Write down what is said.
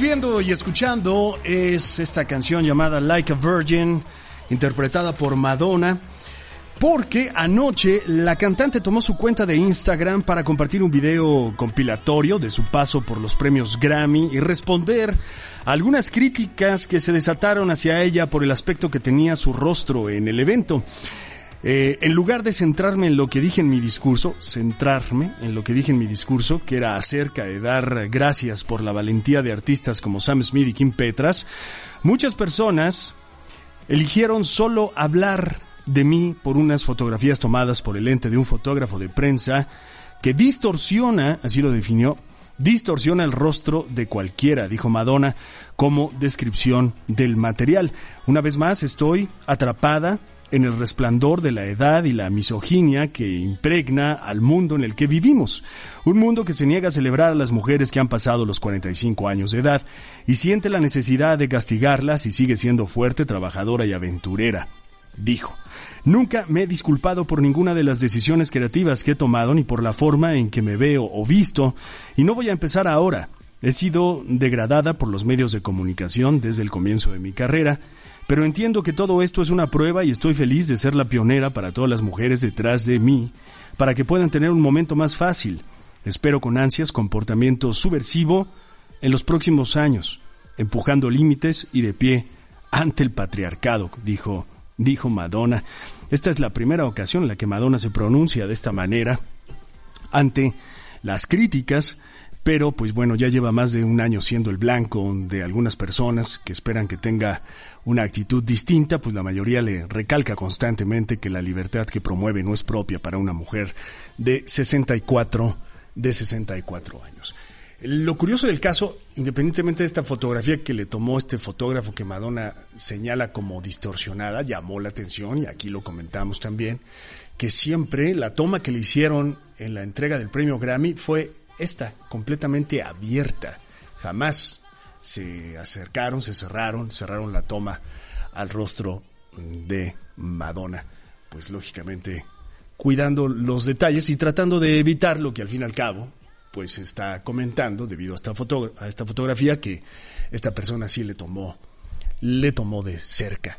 Viendo y escuchando es esta canción llamada Like a Virgin, interpretada por Madonna. Porque anoche la cantante tomó su cuenta de Instagram para compartir un video compilatorio de su paso por los premios Grammy y responder a algunas críticas que se desataron hacia ella por el aspecto que tenía su rostro en el evento. Eh, en lugar de centrarme en lo que dije en mi discurso, centrarme en lo que dije en mi discurso, que era acerca de dar gracias por la valentía de artistas como Sam Smith y Kim Petras, muchas personas eligieron solo hablar de mí por unas fotografías tomadas por el ente de un fotógrafo de prensa que distorsiona, así lo definió, distorsiona el rostro de cualquiera, dijo Madonna, como descripción del material. Una vez más, estoy atrapada en el resplandor de la edad y la misoginia que impregna al mundo en el que vivimos. Un mundo que se niega a celebrar a las mujeres que han pasado los 45 años de edad y siente la necesidad de castigarlas y sigue siendo fuerte, trabajadora y aventurera, dijo. Nunca me he disculpado por ninguna de las decisiones creativas que he tomado ni por la forma en que me veo o visto, y no voy a empezar ahora. He sido degradada por los medios de comunicación desde el comienzo de mi carrera, pero entiendo que todo esto es una prueba y estoy feliz de ser la pionera para todas las mujeres detrás de mí, para que puedan tener un momento más fácil. Espero con ansias comportamiento subversivo en los próximos años, empujando límites y de pie ante el patriarcado, dijo, dijo Madonna. Esta es la primera ocasión en la que Madonna se pronuncia de esta manera ante las críticas pero pues bueno, ya lleva más de un año siendo el blanco de algunas personas que esperan que tenga una actitud distinta, pues la mayoría le recalca constantemente que la libertad que promueve no es propia para una mujer de 64 de 64 años. Lo curioso del caso, independientemente de esta fotografía que le tomó este fotógrafo que Madonna señala como distorsionada, llamó la atención, y aquí lo comentamos también, que siempre la toma que le hicieron en la entrega del premio Grammy fue esta completamente abierta. Jamás se acercaron, se cerraron, cerraron la toma al rostro de Madonna. Pues lógicamente cuidando los detalles y tratando de evitar lo que al fin y al cabo pues está comentando debido a esta, a esta fotografía que esta persona sí le tomó, le tomó de cerca.